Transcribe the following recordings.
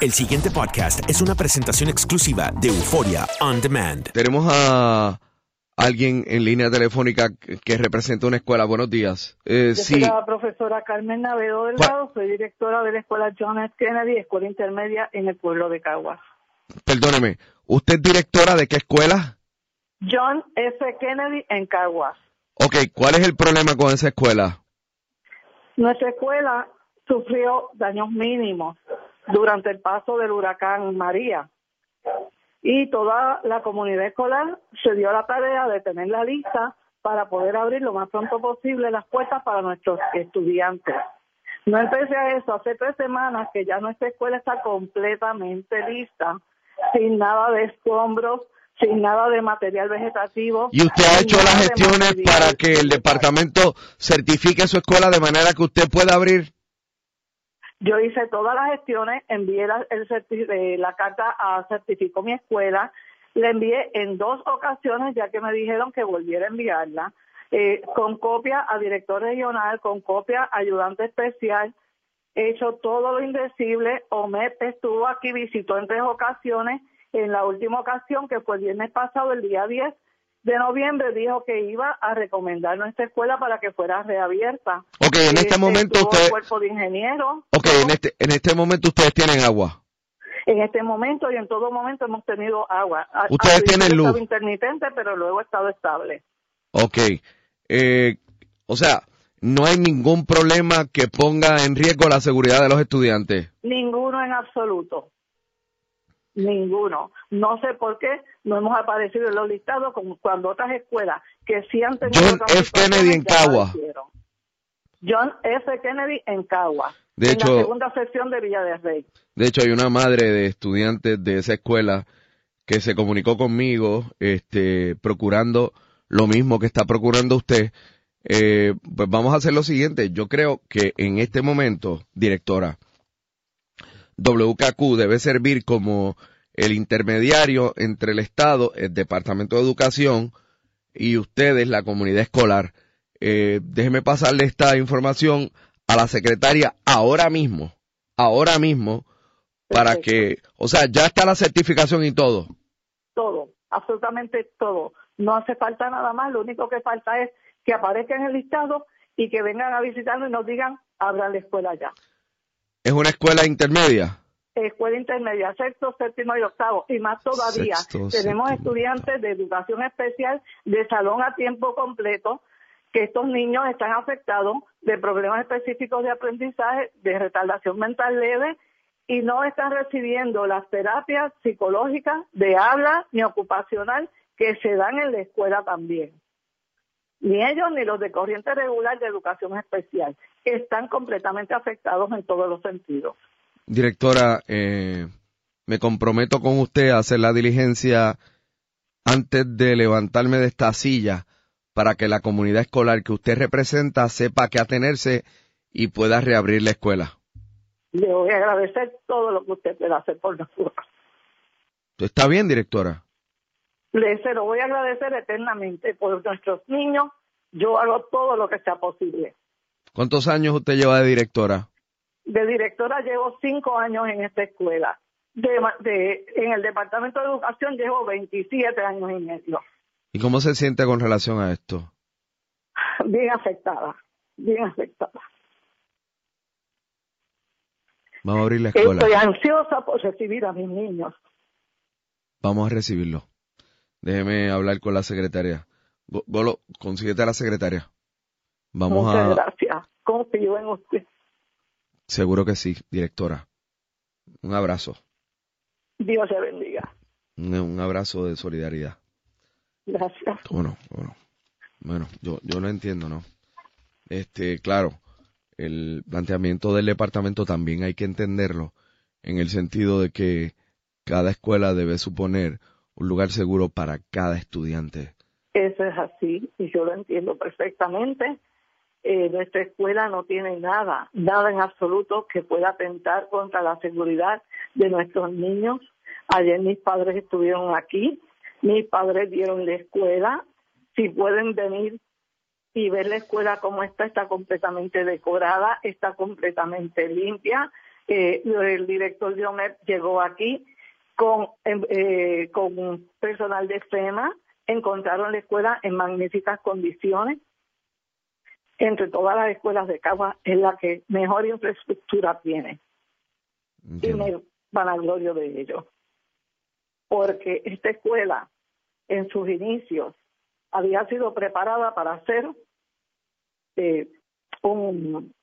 El siguiente podcast es una presentación exclusiva de Euforia On Demand. Tenemos a alguien en línea telefónica que representa una escuela. Buenos días. Eh, Yo sí, soy la profesora Carmen Navedo Delgado, soy directora de la escuela John F. Kennedy, escuela intermedia en el pueblo de Caguas. perdóneme. ¿Usted es directora de qué escuela? John F. Kennedy en Caguas. Ok, ¿cuál es el problema con esa escuela? Nuestra escuela sufrió daños mínimos durante el paso del huracán María y toda la comunidad escolar se dio la tarea de tener la lista para poder abrir lo más pronto posible las puertas para nuestros estudiantes. No empecé a eso hace tres semanas que ya nuestra escuela está completamente lista, sin nada de escombros, sin nada de material vegetativo. ¿Y usted ha hecho las gestiones para que el departamento certifique su escuela de manera que usted pueda abrir? Yo hice todas las gestiones, envié la, eh, la carta a certificó mi escuela, la envié en dos ocasiones ya que me dijeron que volviera a enviarla, eh, con copia a director regional, con copia a ayudante especial, he hecho todo lo indecible, OMEP estuvo aquí, visitó en tres ocasiones, en la última ocasión que fue el viernes pasado, el día 10 de noviembre, dijo que iba a recomendar nuestra escuela para que fuera reabierta. Ok, en este Eh, momento estuvo el usted... cuerpo de ingenieros, Ok, en este, en este momento ustedes tienen agua. En este momento y en todo momento hemos tenido agua. Ustedes tienen luz. estaba intermitente, pero luego ha estado estable. Ok. Eh, o sea, no hay ningún problema que ponga en riesgo la seguridad de los estudiantes. Ninguno en absoluto. Ninguno. No sé por qué no hemos aparecido en los listados como cuando otras escuelas que sí han tenido John F. Kennedy en Cagua. John F. Kennedy en Cagua. De en hecho- la segunda sección de Villa Rey. De hecho, hay una madre de estudiantes de esa escuela que se comunicó conmigo, este, procurando lo mismo que está procurando usted. Eh, pues vamos a hacer lo siguiente. Yo creo que en este momento, directora, WKQ debe servir como el intermediario entre el Estado, el Departamento de Educación y ustedes, la comunidad escolar. Eh, déjeme pasarle esta información a la secretaria ahora mismo ahora mismo para que, o sea, ya está la certificación y todo. Todo, absolutamente todo. No hace falta nada más, lo único que falta es que aparezca en el listado y que vengan a visitarnos y nos digan, abran la escuela ya. ¿Es una escuela intermedia? Escuela intermedia, sexto, séptimo y octavo. Y más todavía, Sexto, tenemos séptimo, estudiantes de educación especial de salón a tiempo completo, que estos niños están afectados de problemas específicos de aprendizaje, de retardación mental leve, y no están recibiendo las terapias psicológicas de habla ni ocupacional que se dan en la escuela también. Ni ellos ni los de corriente regular de educación especial están completamente afectados en todos los sentidos. Directora, eh, me comprometo con usted a hacer la diligencia antes de levantarme de esta silla para que la comunidad escolar que usted representa sepa a qué atenerse y pueda reabrir la escuela. Le voy a agradecer todo lo que usted pueda hacer por nosotros. ¿Está bien, directora? Le se lo voy a agradecer eternamente por nuestros niños. Yo hago todo lo que sea posible. ¿Cuántos años usted lleva de directora? De directora llevo cinco años en esta escuela. De- en el Departamento de Educación llevo 27 años y medio. ¿Y cómo se siente con relación a esto? Bien afectada, bien afectada. Vamos a abrir la escuela. Estoy ansiosa por recibir a mis niños. Vamos a recibirlo. Déjeme hablar con la secretaria. Golo, consíguete a la secretaria. Vamos Muchas a... gracias. Confío en usted. Seguro que sí, directora. Un abrazo. Dios le bendiga. Un, un abrazo de solidaridad. Gracias. Bueno, bueno. Bueno, yo, yo lo entiendo, ¿no? Este, claro, el planteamiento del departamento también hay que entenderlo en el sentido de que cada escuela debe suponer un lugar seguro para cada estudiante. Eso es así y yo lo entiendo perfectamente. Eh, nuestra escuela no tiene nada, nada en absoluto que pueda atentar contra la seguridad de nuestros niños. Ayer mis padres estuvieron aquí, mis padres vieron la escuela. Si pueden venir y ver la escuela como está, está completamente decorada, está completamente limpia. Eh, el director de OMEP llegó aquí con, eh, con personal de FEMA, encontraron la escuela en magníficas condiciones. Entre todas las escuelas de Cagua es la que mejor infraestructura tiene. Y me vanaglorio de ello. Porque esta escuela, en sus inicios, había sido preparada para hacer eh, un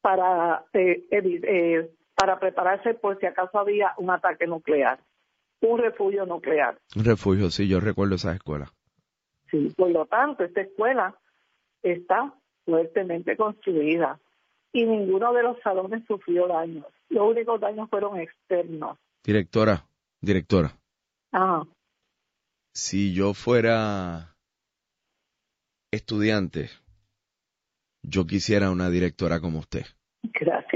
para eh, eh, para prepararse por si acaso había un ataque nuclear, un refugio nuclear. Un refugio, sí, yo recuerdo esas escuelas. Sí, por lo tanto, esta escuela está fuertemente construida y ninguno de los salones sufrió daños. Los únicos daños fueron externos. Directora, directora, Ah, si yo fuera estudiante, yo quisiera una directora como usted. gracias.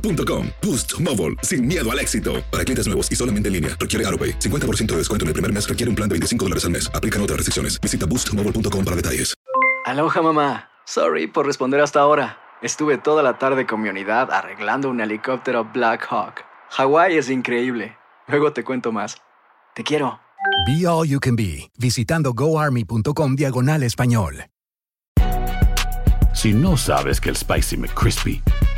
boostmobile.com. Boost Mobile, sin miedo al éxito. Para clientes nuevos y solamente en línea, requiere AroPay. 50% de descuento en el primer mes requiere un plan de 25 dólares al mes. Aplican otras restricciones. Visita boostmobile.com para detalles. Aloha mamá. Sorry por responder hasta ahora. Estuve toda la tarde con mi unidad arreglando un helicóptero Black Hawk. Hawái es increíble. Luego te cuento más. Te quiero. Be All You Can Be, visitando goarmy.com diagonal español. Si no sabes que el Spicy McCrispy